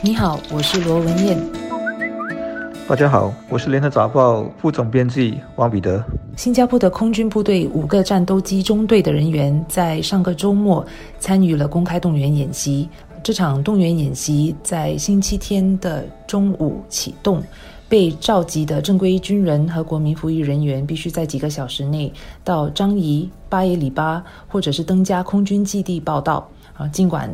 你好，我是罗文燕。大家好，我是联合早报副总编辑王彼得。新加坡的空军部队五个战斗机中队的人员在上个周末参与了公开动员演习。这场动员演习在星期天的中午启动。被召集的正规军人和国民服役人员必须在几个小时内到樟宜、巴耶里巴或者是登加空军基地报到。啊，尽管。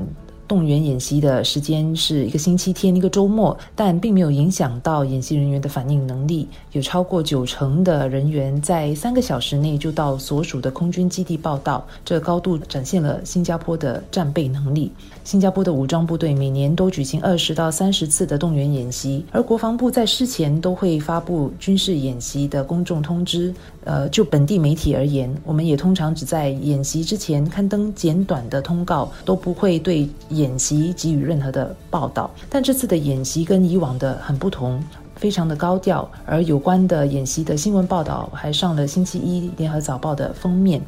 动员演习的时间是一个星期天，一个周末，但并没有影响到演习人员的反应能力。有超过九成的人员在三个小时内就到所属的空军基地报道，这高度展现了新加坡的战备能力。新加坡的武装部队每年都举行二十到三十次的动员演习，而国防部在事前都会发布军事演习的公众通知。呃，就本地媒体而言，我们也通常只在演习之前刊登简短的通告，都不会对演演习给予任何的报道。但这次的演习跟以往的很不同，非常的高调，而有关的演习的新闻报道还上了星期一《联合早报》的封面。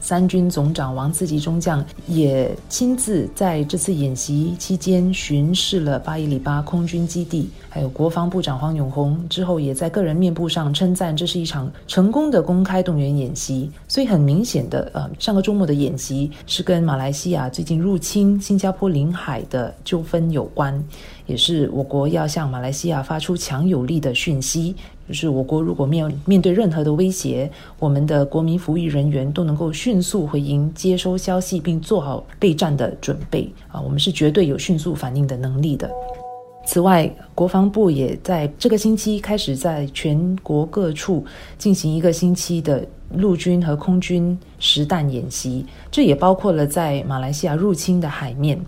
三军总长王自吉中将也亲自在这次演习期间巡视了巴伊里巴空军基地，还有国防部长黄永红之后也在个人面部上称赞这是一场成功的公开动员演习。所以很明显的，呃，上个周末的演习是跟马来西亚最近入侵新加坡领海的纠纷有关，也是我国要向马来西亚发出强有力的讯息。就是我国如果面面对任何的威胁，我们的国民服役人员都能够迅速回应、接收消息，并做好备战的准备啊！我们是绝对有迅速反应的能力的。此外，国防部也在这个星期开始在全国各处进行一个星期的陆军和空军实弹演习，这也包括了在马来西亚入侵的海面。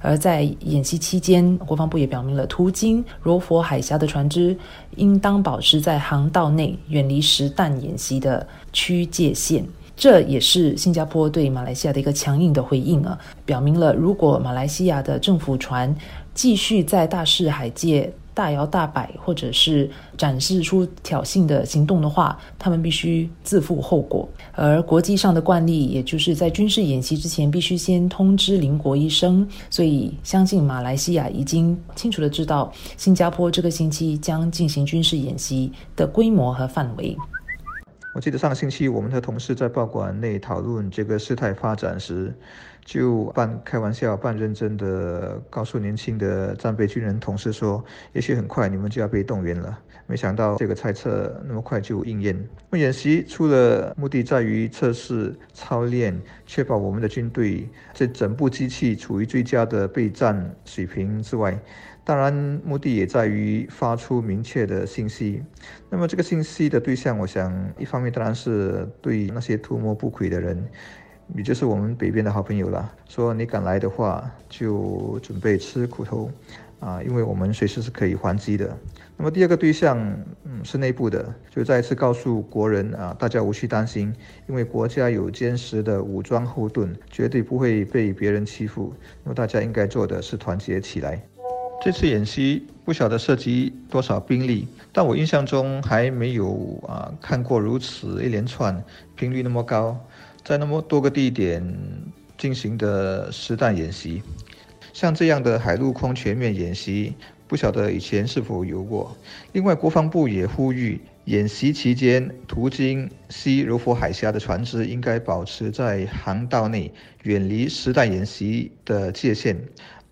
而在演习期间，国防部也表明了，途经柔佛海峡的船只应当保持在航道内，远离实弹演习的区界线。这也是新加坡对马来西亚的一个强硬的回应啊，表明了如果马来西亚的政府船继续在大视海界。大摇大摆，或者是展示出挑衅的行动的话，他们必须自负后果。而国际上的惯例，也就是在军事演习之前，必须先通知邻国一声。所以，相信马来西亚已经清楚的知道，新加坡这个星期将进行军事演习的规模和范围。我记得上个星期，我们的同事在报馆内讨论这个事态发展时。就半开玩笑、半认真的告诉年轻的战备军人同事说：“也许很快你们就要被动员了。”没想到这个猜测那么快就应验。演习除了目的在于测试、操练，确保我们的军队这整部机器处于最佳的备战水平之外，当然目的也在于发出明确的信息。那么这个信息的对象，我想一方面当然是对那些图谋不轨的人。也就是我们北边的好朋友了，说你敢来的话，就准备吃苦头，啊，因为我们随时是可以还击的。那么第二个对象，嗯，是内部的，就再一次告诉国人啊，大家无需担心，因为国家有坚实的武装后盾，绝对不会被别人欺负。那么大家应该做的是团结起来。这次演习不晓得涉及多少兵力，但我印象中还没有啊看过如此一连串频率那么高。在那么多个地点进行的实弹演习，像这样的海陆空全面演习，不晓得以前是否有过。另外，国防部也呼吁，演习期间途经西柔佛海峡的船只应该保持在航道内，远离实弹演习的界限。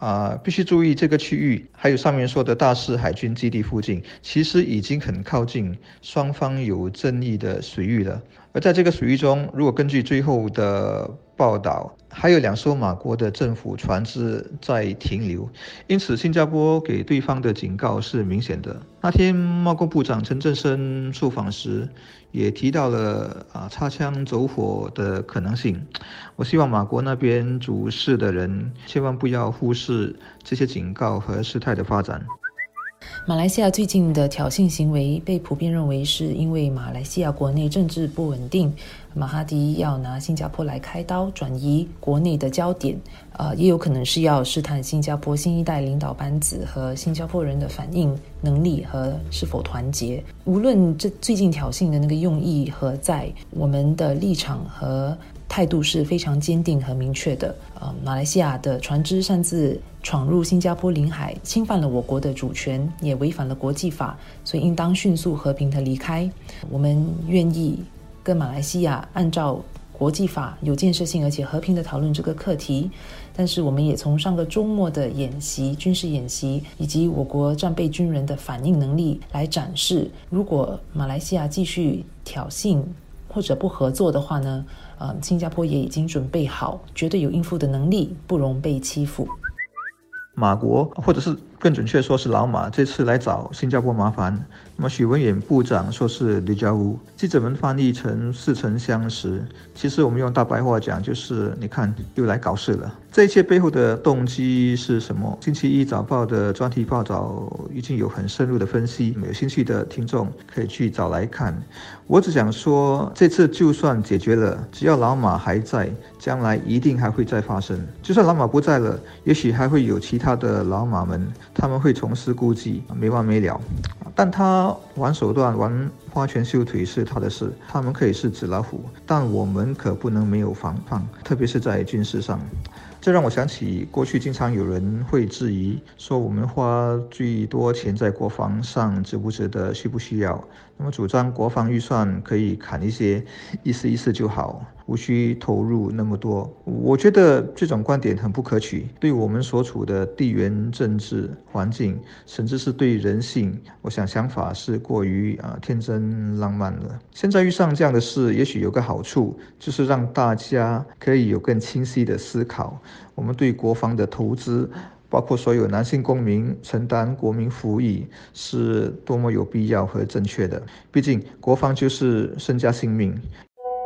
啊，必须注意这个区域，还有上面说的大势海军基地附近，其实已经很靠近双方有争议的水域了。而在这个水域中，如果根据最后的报道，还有两艘马国的政府船只在停留，因此新加坡给对方的警告是明显的。那天贸工部长陈振声受访时，也提到了啊擦枪走火的可能性。我希望马国那边主事的人千万不要忽视这些警告和事态的发展。马来西亚最近的挑衅行为被普遍认为是因为马来西亚国内政治不稳定，马哈迪要拿新加坡来开刀，转移国内的焦点。呃，也有可能是要试探新加坡新一代领导班子和新加坡人的反应能力和是否团结。无论这最近挑衅的那个用意何在，我们的立场和态度是非常坚定和明确的。呃，马来西亚的船只擅自。闯入新加坡领海，侵犯了我国的主权，也违反了国际法，所以应当迅速和平的离开。我们愿意跟马来西亚按照国际法有建设性而且和平的讨论这个课题。但是，我们也从上个周末的演习、军事演习以及我国战备军人的反应能力来展示，如果马来西亚继续挑衅或者不合作的话呢？呃，新加坡也已经准备好，绝对有应付的能力，不容被欺负。马国，或者是更准确说是老马，这次来找新加坡麻烦。那么许文远部长说是李家屋，记者们翻译成似曾相识。其实我们用大白话讲，就是你看又来搞事了。这一切背后的动机是什么？星期一早报的专题报道已经有很深入的分析，有兴趣的听众可以去找来看。我只想说，这次就算解决了，只要老马还在，将来一定还会再发生。就算老马不在了，也许还会有其他的老马们，他们会重施故技，没完没了。但他玩手段、玩花拳绣腿是他的事，他们可以是纸老虎，但我们可不能没有防范，特别是在军事上。这让我想起过去经常有人会质疑说，我们花最多钱在国防上值不值得、需不需要？那么主张国防预算可以砍一些，意思意思就好，无需投入那么多。我觉得这种观点很不可取，对我们所处的地缘政治环境，甚至是对人性，我想想法是过于啊天真浪漫了。现在遇上这样的事，也许有个好处，就是让大家可以有更清晰的思考。我们对国防的投资，包括所有男性公民承担国民服役，是多么有必要和正确的。毕竟，国防就是身家性命。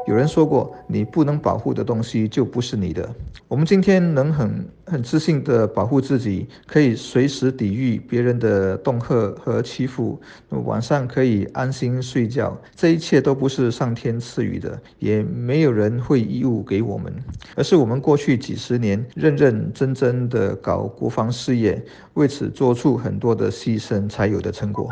有人说过，你不能保护的东西就不是你的。我们今天能很很自信地保护自己，可以随时抵御别人的恫吓和欺负，晚上可以安心睡觉。这一切都不是上天赐予的，也没有人会义务给我们，而是我们过去几十年认认真真的搞国防事业，为此做出很多的牺牲才有的成果。